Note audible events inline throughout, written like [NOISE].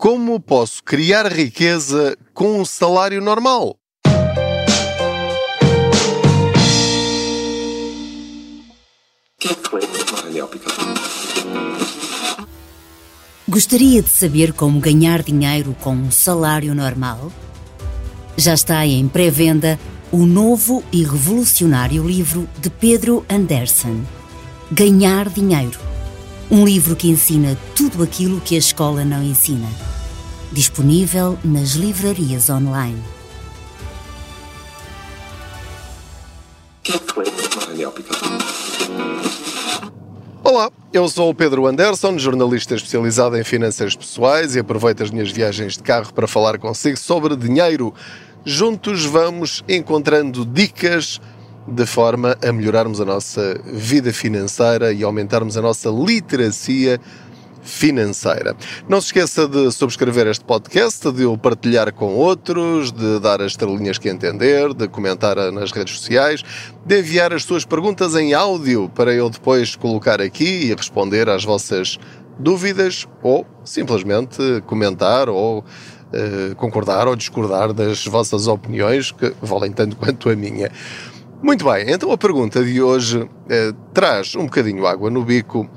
Como posso criar riqueza com um salário normal? Gostaria de saber como ganhar dinheiro com um salário normal? Já está em pré-venda o novo e revolucionário livro de Pedro Anderson, Ganhar Dinheiro. Um livro que ensina tudo aquilo que a escola não ensina. Disponível nas livrarias online. Olá, eu sou o Pedro Anderson, jornalista especializado em finanças pessoais e aproveito as minhas viagens de carro para falar consigo sobre dinheiro. Juntos vamos encontrando dicas de forma a melhorarmos a nossa vida financeira e aumentarmos a nossa literacia financeira. Não se esqueça de subscrever este podcast, de o partilhar com outros, de dar as estrelinhas que entender, de comentar nas redes sociais, de enviar as suas perguntas em áudio para eu depois colocar aqui e responder às vossas dúvidas ou simplesmente comentar ou uh, concordar ou discordar das vossas opiniões que valem tanto quanto a minha. Muito bem, então a pergunta de hoje uh, traz um bocadinho água no bico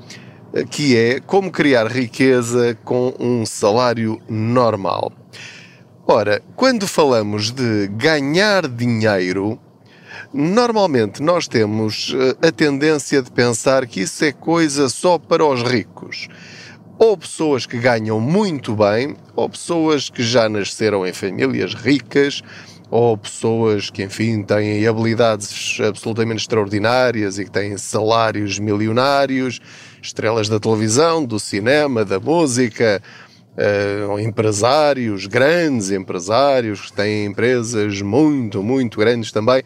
que é como criar riqueza com um salário normal. Ora, quando falamos de ganhar dinheiro, normalmente nós temos eh, a tendência de pensar que isso é coisa só para os ricos. Ou pessoas que ganham muito bem, ou pessoas que já nasceram em famílias ricas, ou pessoas que, enfim, têm habilidades absolutamente extraordinárias e que têm salários milionários estrelas da televisão, do cinema, da música, uh, empresários, grandes empresários, que têm empresas muito, muito grandes também.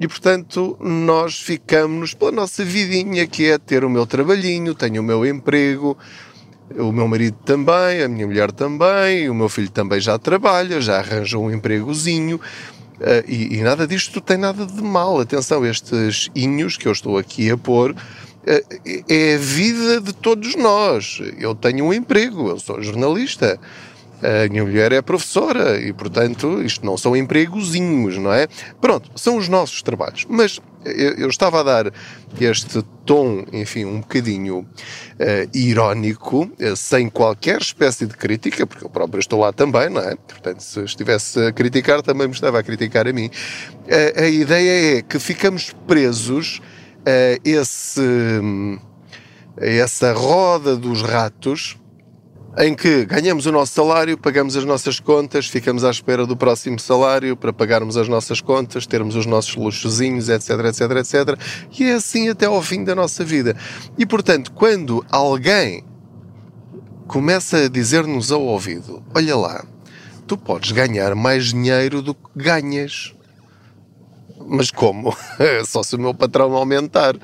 E, portanto, nós ficamos pela nossa vidinha, que é ter o meu trabalhinho, tenho o meu emprego, o meu marido também, a minha mulher também, o meu filho também já trabalha, já arranjou um empregozinho. Uh, e, e, nada disto tem nada de mal. Atenção, estes inhos que eu estou aqui a pôr é, é a vida de todos nós. Eu tenho um emprego, eu sou jornalista. A minha mulher é professora e, portanto, isto não são empregozinhos, não é? Pronto, são os nossos trabalhos. Mas eu, estava a dar este tom, enfim, um bocadinho uh, irónico, uh, sem qualquer espécie de crítica, porque eu próprio estou lá também, não é? Portanto, se estivesse a criticar, também me estava a criticar a mim. Uh, a ideia é que ficamos presos uh, esse, essa roda dos ratos em que ganhamos o nosso salário, pagamos as nossas contas, ficamos à espera do próximo salário para pagarmos as nossas contas, termos os nossos luxozinhos, etc, etc, etc. E é assim até ao fim da nossa vida. E portanto, quando alguém começa a dizer-nos ao ouvido: Olha lá, tu podes ganhar mais dinheiro do que ganhas. Mas como? [LAUGHS] Só se o meu patrão aumentar.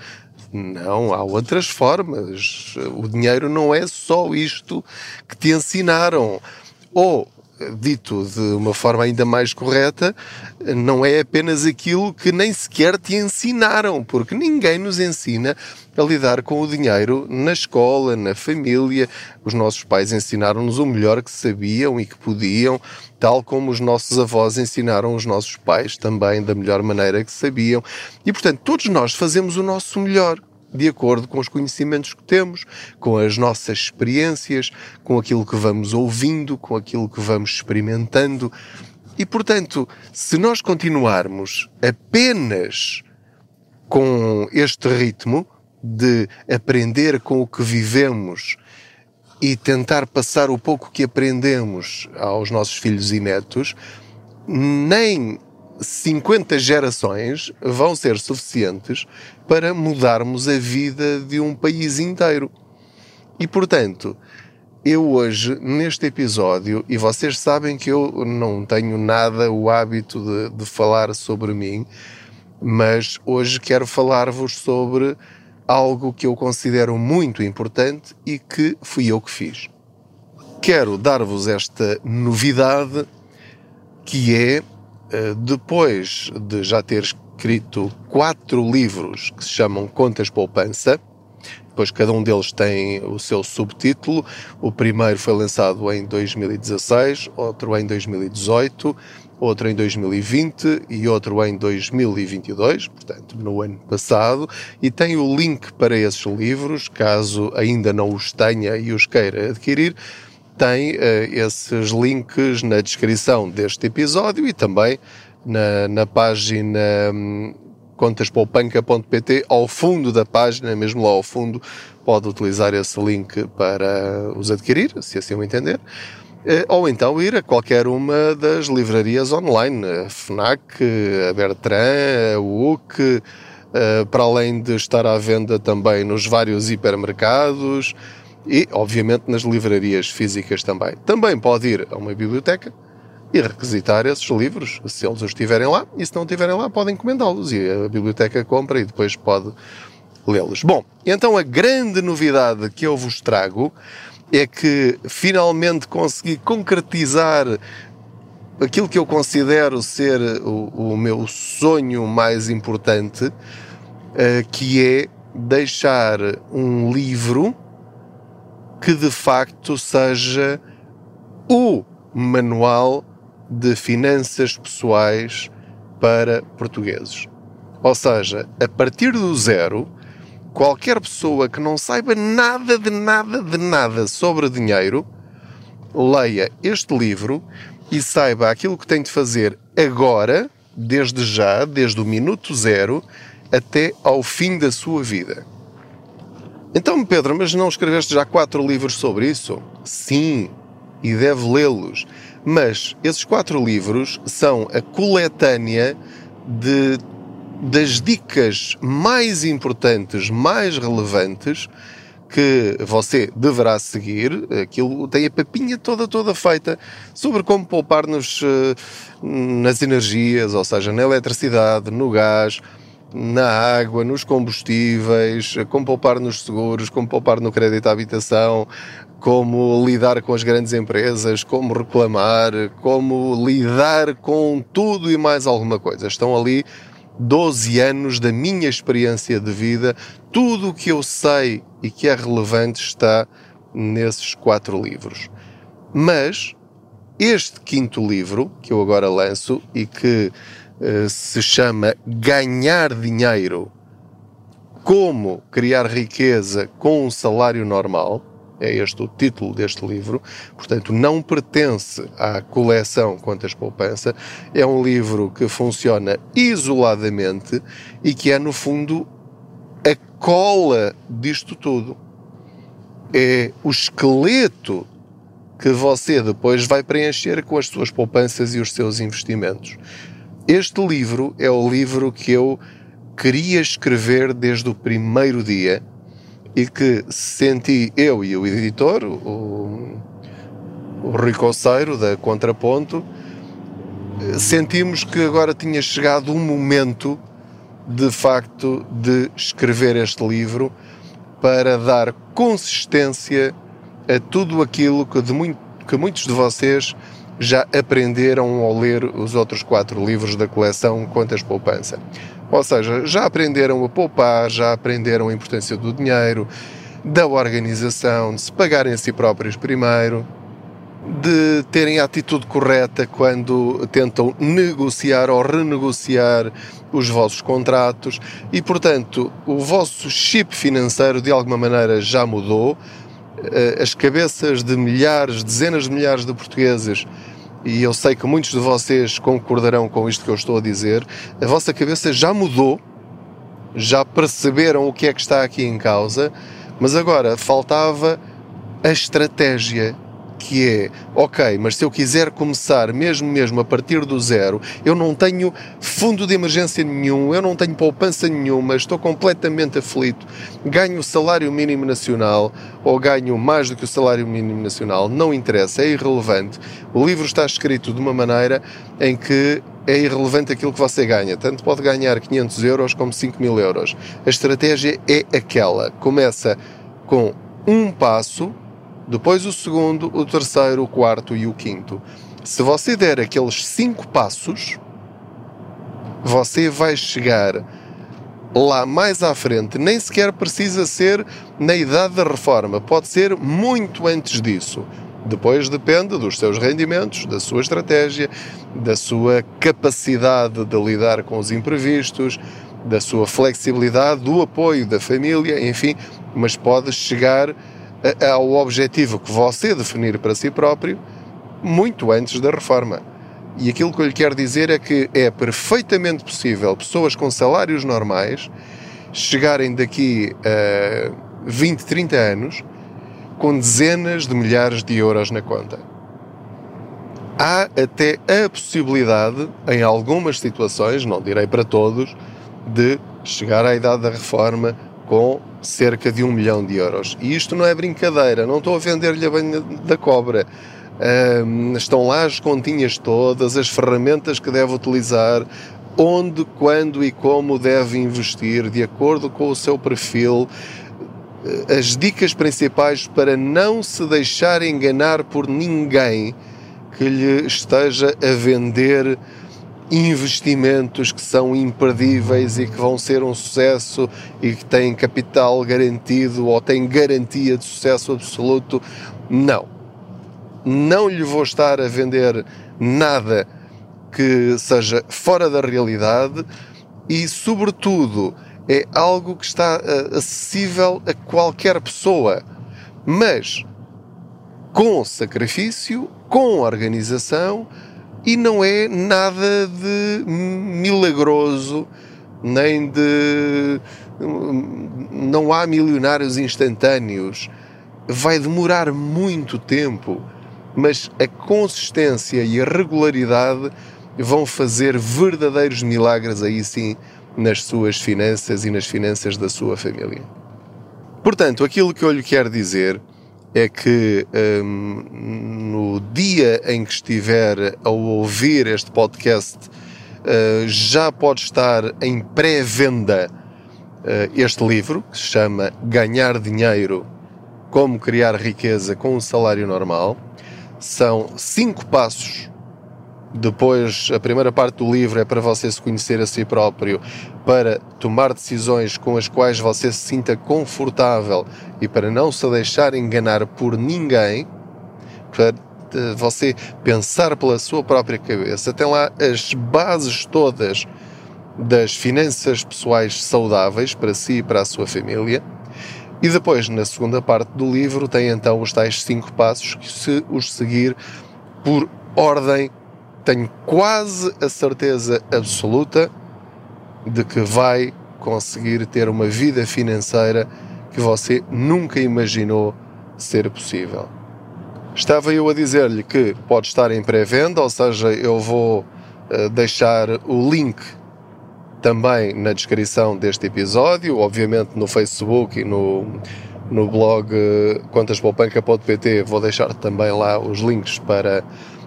Não, há outras formas. O dinheiro não é só isto que te ensinaram. Ou, dito de uma forma ainda mais correta, não é apenas aquilo que nem sequer te ensinaram, porque ninguém nos ensina a lidar com o dinheiro na escola, na família. Os nossos pais ensinaram-nos o melhor que sabiam e que podiam, tal como os nossos avós ensinaram os nossos pais também da melhor maneira que sabiam. E, portanto, todos nós fazemos o nosso melhor de acordo com os conhecimentos que temos, com as nossas experiências, com aquilo que vamos ouvindo, com aquilo que vamos experimentando. E, portanto, se nós continuarmos apenas com este ritmo, de aprender com o que vivemos e tentar passar o pouco que aprendemos aos nossos filhos e netos, nem 50 gerações vão ser suficientes para mudarmos a vida de um país inteiro. E portanto, eu hoje, neste episódio, e vocês sabem que eu não tenho nada o hábito de, de falar sobre mim, mas hoje quero falar-vos sobre algo que eu considero muito importante e que fui eu que fiz. Quero dar-vos esta novidade que é, depois de já ter escrito quatro livros que se chamam Contas Poupança, depois cada um deles tem o seu subtítulo. O primeiro foi lançado em 2016, outro em 2018, outro em 2020 e outro em 2022, portanto, no ano passado, e tem o link para esses livros, caso ainda não os tenha e os queira adquirir. Tem uh, esses links na descrição deste episódio e também na, na página hum, contaspoupanca.pt, ao fundo da página, mesmo lá ao fundo, pode utilizar esse link para os adquirir, se assim o entender. Eh, ou então ir a qualquer uma das livrarias online, a FNAC, a Bertrand, a UC, eh, para além de estar à venda também nos vários hipermercados e, obviamente, nas livrarias físicas também. Também pode ir a uma biblioteca, e requisitar esses livros, se eles os tiverem lá, e se não tiverem lá, podem encomendá-los e a biblioteca compra e depois pode lê-los. Bom, então a grande novidade que eu vos trago é que finalmente consegui concretizar aquilo que eu considero ser o, o meu sonho mais importante, uh, que é deixar um livro que de facto seja o manual de finanças pessoais para portugueses. Ou seja, a partir do zero, qualquer pessoa que não saiba nada de nada de nada sobre dinheiro, leia este livro e saiba aquilo que tem de fazer agora, desde já, desde o minuto zero, até ao fim da sua vida. Então, Pedro, mas não escreveste já quatro livros sobre isso? Sim, e deve lê-los. Mas esses quatro livros são a coletânea de, das dicas mais importantes, mais relevantes que você deverá seguir. Aquilo tem a papinha toda, toda feita sobre como poupar nos, eh, nas energias, ou seja, na eletricidade, no gás, na água, nos combustíveis, como poupar nos seguros, como poupar no crédito à habitação, como lidar com as grandes empresas, como reclamar, como lidar com tudo e mais alguma coisa. Estão ali 12 anos da minha experiência de vida, tudo o que eu sei e que é relevante está nesses quatro livros. Mas este quinto livro, que eu agora lanço e que se chama Ganhar Dinheiro Como Criar Riqueza com um Salário Normal, é este o título deste livro, portanto, não pertence à coleção Contas Poupança, é um livro que funciona isoladamente e que é, no fundo, a cola disto tudo. É o esqueleto que você depois vai preencher com as suas poupanças e os seus investimentos. Este livro é o livro que eu queria escrever desde o primeiro dia e que senti eu e o editor, o, o Rui Coceiro, da Contraponto, sentimos que agora tinha chegado um momento de facto de escrever este livro para dar consistência a tudo aquilo que, de muito, que muitos de vocês já aprenderam ao ler os outros quatro livros da coleção Contas Poupança. Ou seja, já aprenderam a poupar, já aprenderam a importância do dinheiro, da organização, de se pagarem a si próprios primeiro, de terem a atitude correta quando tentam negociar ou renegociar os vossos contratos e, portanto, o vosso chip financeiro de alguma maneira já mudou. Eh, as cabeças de milhares, dezenas de milhares de portugueses e eu sei que muitos de vocês concordarão com isto que eu estou a dizer, a vossa cabeça já mudou, já perceberam o que é que está aqui em causa, mas agora faltava a estratégia que é, ok, mas se eu quiser começar mesmo mesmo a partir do zero, eu não tenho fundo de emergência nenhum, eu não tenho poupança nenhuma, estou completamente aflito, ganho o salário mínimo nacional ou ganho mais do que o salário mínimo nacional, não interessa, é irrelevante. O livro está escrito de uma maneira em que é irrelevante aquilo que você ganha. Tanto pode ganhar 500 euros como 5 mil euros. A estratégia é aquela. Começa com um passo depois o segundo, o terceiro, o quarto e o quinto. Se você der aqueles cinco passos, você vai chegar lá mais à frente, nem sequer precisa ser na idade da reforma, pode ser muito antes disso. Depois depende dos seus rendimentos, da sua estratégia, da sua capacidade de lidar com os imprevistos, da sua flexibilidade, do apoio da família, enfim, mas pode chegar ao objetivo que você definir para si próprio muito antes da reforma. E aquilo que eu lhe quero dizer é que é perfeitamente possível pessoas com salários normais chegarem daqui a 20, 30 anos com dezenas de milhares de euros na conta. Há até a possibilidade, em algumas situações, não direi para todos, de chegar à idade da reforma com cerca de um milhão de euros. E isto não é brincadeira, não estou a vender-lhe a banha da cobra. Um, estão lá as continhas todas, as ferramentas que deve utilizar, onde, quando e como deve investir, de acordo com o seu perfil, eh, as dicas principais para não se deixar enganar por ninguém que lhe esteja a vender investimentos que são imperdíveis e que vão ser um sucesso e que têm capital garantido ou têm garantia de sucesso absoluto. Não. Não lhe vou estar a vender nada que seja fora da realidade e, sobretudo, é algo que está uh, acessível a qualquer pessoa, mas com sacrifício, com organização e não é nada de milagroso, nem de. Não há milionários instantâneos. Vai demorar muito tempo, mas a consistência e a regularidade vão fazer verdadeiros milagres aí sim nas suas finanças e nas finanças da sua família. Portanto, aquilo que eu lhe quero dizer é que um, no dia em que estiver a ouvir este podcast uh, já pode estar em pré-venda uh, este livro que se chama Ganhar Dinheiro Como Criar Riqueza com um Salário Normal. São cinco passos depois, a primeira parte do livro é para você se conhecer a si próprio, para tomar decisões com as quais você se sinta confortável e para não se deixar enganar por ninguém, para você pensar pela sua própria cabeça. Tem lá as bases todas das finanças pessoais saudáveis para si e para a sua família. E depois, na segunda parte do livro, tem então os tais cinco passos que, se os seguir por ordem tenho quase a certeza absoluta de que vai conseguir ter uma vida financeira que você nunca imaginou ser possível. Estava eu a dizer-lhe que pode estar em pré-venda, ou seja, eu vou uh, deixar o link também na descrição deste episódio, obviamente no Facebook e no, no blog uh, contaspoupanca.pt vou deixar também lá os links para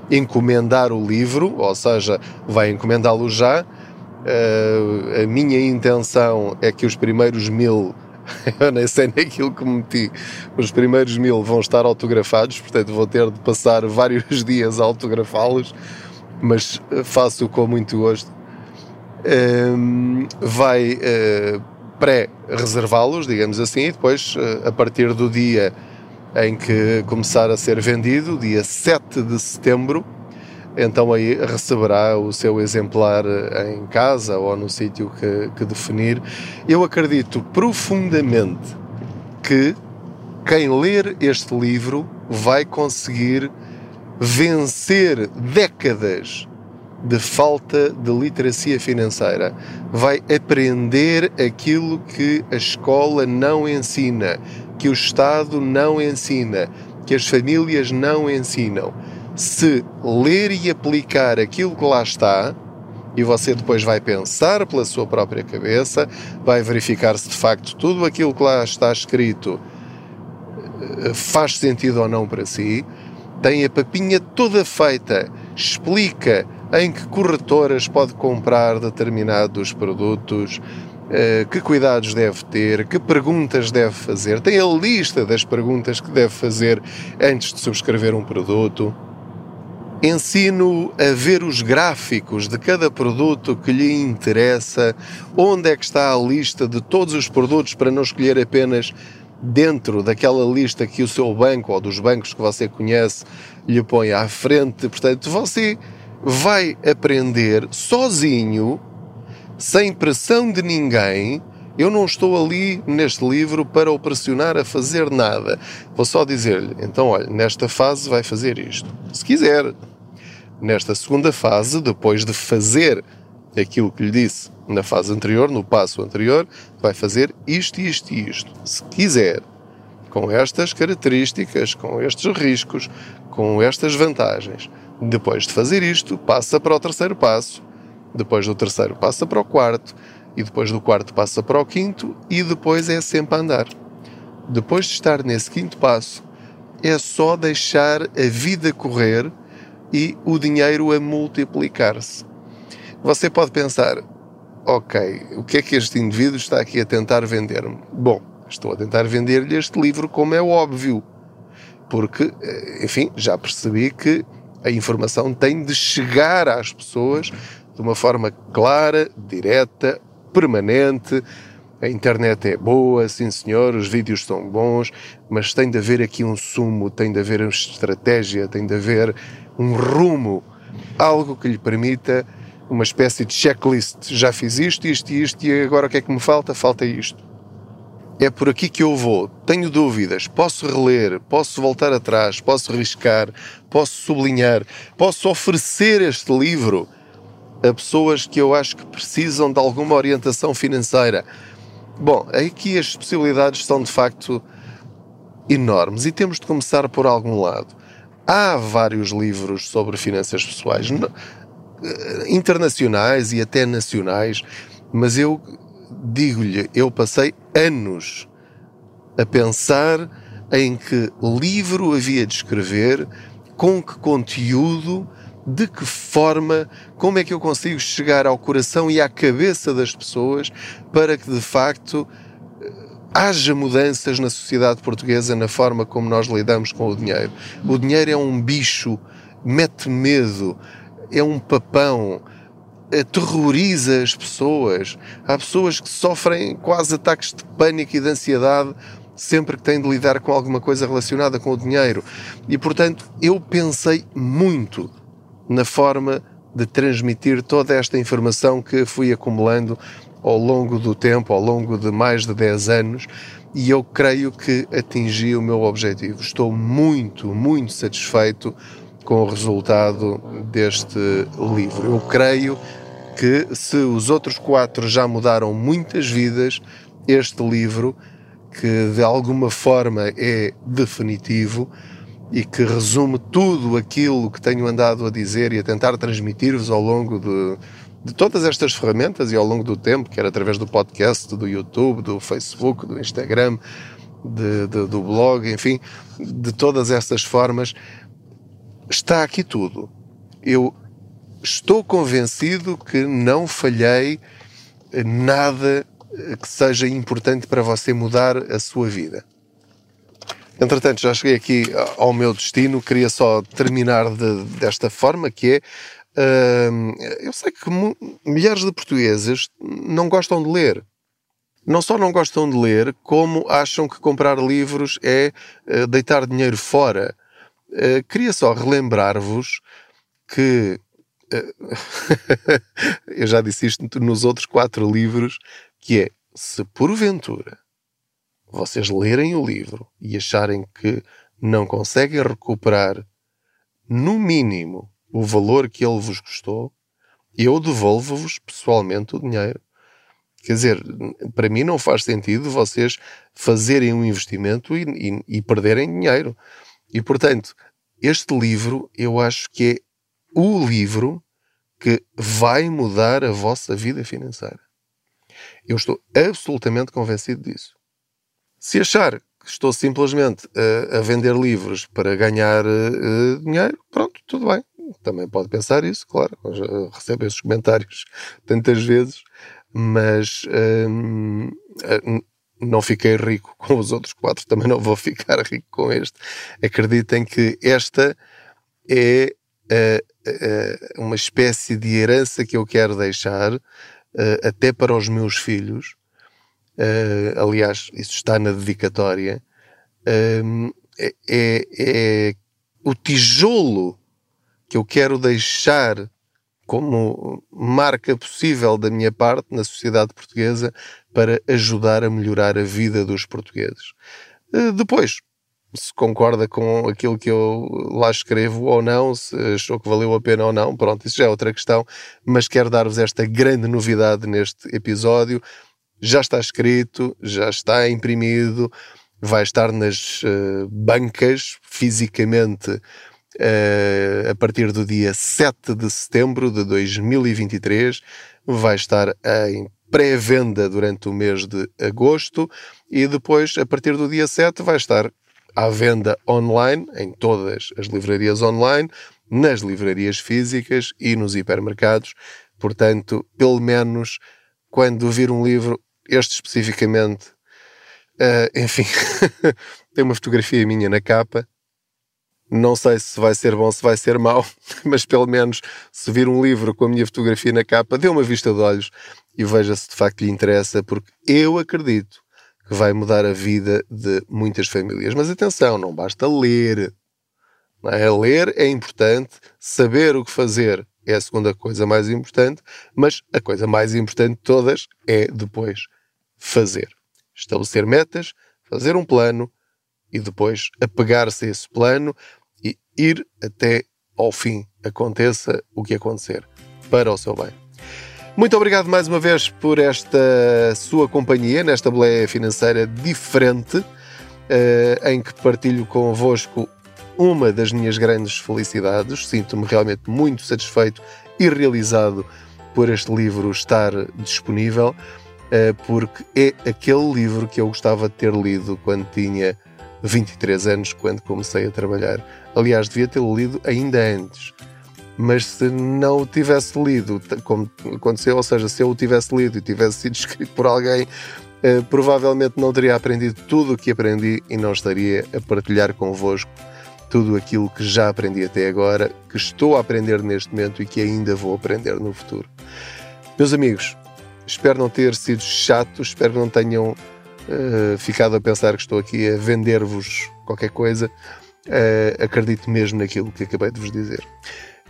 encomendar o livro, ou seja, vai encomendá-lo já. Uh, a minha intenção é que os primeiros mil, [LAUGHS] eu nem sei naquilo que meti, os primeiros mil vão estar autografados, portanto vou ter de passar vários [LAUGHS] dias a autografá-los, mas faço com muito gosto. Uh, vai uh, pré-reservá-los, digamos assim, e depois, a partir do dia em que começar a ser vendido, dia 7 de setembro. Então aí receberá o seu exemplar em casa ou no sítio que, que definir. Eu acredito profundamente que quem ler este livro vai conseguir vencer décadas de falta de literacia financeira. Vai aprender aquilo que a escola não ensina, que o Estado não ensina, que as famílias não ensinam. Se ler e aplicar aquilo que lá está, e você depois vai pensar pela sua própria cabeça, vai verificar se de facto tudo aquilo que lá está escrito eh, faz sentido ou não para si, tem a papinha toda feita, explica em que corretoras pode comprar determinados produtos, que cuidados deve ter, que perguntas deve fazer, tem a lista das perguntas que deve fazer antes de subscrever um produto. Ensino a ver os gráficos de cada produto que lhe interessa, onde é que está a lista de todos os produtos para não escolher apenas dentro daquela lista que o seu banco ou dos bancos que você conhece lhe põe à frente. Portanto, você vai aprender sozinho, sem pressão de ninguém. Eu não estou ali neste livro para o pressionar a fazer nada. Vou só dizer-lhe: então, olha, nesta fase vai fazer isto. Se quiser, nesta segunda fase, depois de fazer aquilo que lhe disse na fase anterior, no passo anterior, vai fazer isto, isto e isto. Se quiser, com estas características, com estes riscos, com estas vantagens. Depois de fazer isto, passa para o terceiro passo. Depois do terceiro, passa para o quarto. E depois do quarto, passa para o quinto. E depois é sempre a andar. Depois de estar nesse quinto passo, é só deixar a vida correr e o dinheiro a multiplicar-se. Você pode pensar, ok, o que é que este indivíduo está aqui a tentar vender-me? Bom, estou a tentar vender-lhe este livro como é óbvio, porque, eh, enfim, já percebi que a informação tem de chegar às pessoas de uma forma clara, direta, permanente, a internet é boa, sim senhor, os vídeos são bons, mas tem de haver aqui um sumo, tem de haver uma estratégia, tem de haver um rumo, algo que lhe permita uma espécie de checklist. Já fiz isto, isto e isto, e agora o que é que me falta? Falta isto. É por aqui que eu vou. Tenho dúvidas, posso reler, posso voltar atrás, posso riscar, posso sublinhar, posso oferecer este livro a pessoas que eu acho que precisam de alguma orientação financeira Bom, aqui as possibilidades são de facto enormes e temos de começar por algum lado. Há vários livros sobre finanças pessoais, eh, internacionais e até nacionais, mas eu digo-lhe, eu passei anos a pensar em que livro havia de escrever, com que conteúdo de que forma, como é que eu consigo chegar ao coração e à cabeça das pessoas para que de facto eh, haja mudanças na sociedade portuguesa na forma como nós lidamos com o dinheiro. O dinheiro é um bicho, mete medo, é um papão, aterroriza as pessoas. Há pessoas que sofrem quase ataques de pânico e de ansiedade sempre que têm de lidar com alguma coisa relacionada com o dinheiro. E portanto, eu pensei muito na forma de transmitir toda esta informação que fui acumulando ao longo do tempo, ao longo de mais de 10 anos, e eu creio que atingi o meu objetivo. Estou muito, muito satisfeito com o resultado deste livro. Eu creio que se os outros quatro já mudaram muitas vidas, este livro, que de alguma forma é definitivo, e que resume tudo aquilo que tenho andado a dizer e a tentar transmitir-vos ao longo de, de todas estas ferramentas e ao longo do tempo, quer através do podcast, do YouTube, do Facebook, do Instagram, de, de, do blog, enfim, de todas estas formas, está aqui tudo. Eu estou convencido que não falhei nada que seja importante para você mudar a sua vida. Entretanto, já cheguei aqui ao meu destino, queria só terminar de, desta forma, que é, uh, eu sei que milhares de portugueses não gostam de ler. Não só não gostam de ler, como acham que comprar livros é uh, deitar dinheiro fora. Uh, queria só relembrar-vos que [LAUGHS] eu já disse isto nos outros quatro livros, que é se porventura vocês lerem o livro e acharem que não conseguem recuperar, no mínimo, o valor que ele vos custou, eu devolvo-vos pessoalmente o dinheiro. Quer dizer, para mim não faz sentido vocês fazerem um investimento e, e, e perderem dinheiro. E portanto, este livro eu acho que é o livro que vai mudar a vossa vida financeira. Eu estou absolutamente convencido disso. Se achar que estou simplesmente a, a vender livros para ganhar uh, dinheiro, pronto, tudo bem. Também pode pensar isso, claro. Recebo esses comentários [LAUGHS] tantas vezes, mas um, não fiquei rico [LAUGHS] com os outros quatro, também não vou ficar [LAUGHS] rico com este. Acreditem que esta é uh, uma espécie de herança que eu quero deixar, até para os meus filhos. Aliás, isso está na dedicatória. Ehm, é, é, o tijolo que eu quero deixar como marca possível da minha parte na sociedade portuguesa para ajudar a melhorar a vida dos portugueses. Depois, se concorda com aquilo que eu lá escrevo ou não, se achou que valeu a pena ou não, pronto, isso já é outra questão, mas quero dar-vos esta grande novidade neste episódio. Já está escrito, já está imprimido, vai estar nas uh, bancas fisicamente uh, a partir do dia 7 de setembro de 2023, vai estar em pré-venda durante o mês de agosto e depois, a partir do dia 7, vai estar à venda online, em todas as livrarias online, nas livrarias físicas e nos hipermercados. Portanto, pelo menos quando vir um livro, este especificamente, uh, enfim, [LAUGHS] tem uma fotografia minha na capa. Não sei se vai ser bom, se vai ser mau, [LAUGHS] mas pelo menos se vir um livro com a minha fotografia na capa, dê uma vista de olhos e veja se de facto lhe interessa, porque eu acredito que vai mudar a vida de muitas famílias. Mas atenção, não basta ler. Não é? Ler é importante, saber o que fazer é a segunda coisa mais importante, mas a coisa mais importante de todas é depois fazer. Estabelecer metas, fazer um plano e depois apegar-se a esse plano e ir até ao fim, aconteça o que acontecer, para o seu bem. Muito obrigado mais uma vez por esta sua companhia nesta boleia financeira diferente, eh, em que partilho convosco uma das minhas grandes felicidades. Sinto-me realmente muito satisfeito e realizado por este livro estar disponível, eh, porque é aquele livro que eu gostava de ter lido quando tinha 23 anos, quando comecei a trabalhar. Aliás, devia tê-lo lido ainda antes mas se não o tivesse lido, como aconteceu, ou seja, se eu o tivesse lido e tivesse sido [LAUGHS] escrito por alguém, eh, provavelmente não teria aprendido tudo o que aprendi e não estaria a partilhar convosco tudo aquilo que já aprendi até agora, que estou a aprender neste momento e que ainda vou aprender no futuro. Meus amigos, espero não ter sido chato, espero que não tenham uh, ficado a pensar que estou aqui a vender-vos qualquer coisa. Uh, acredito mesmo naquilo que acabei de vos dizer.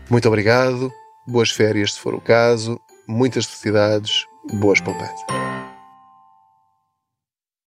Muito obrigado, boas férias se for o caso, muitas felicidades, boas poupanças.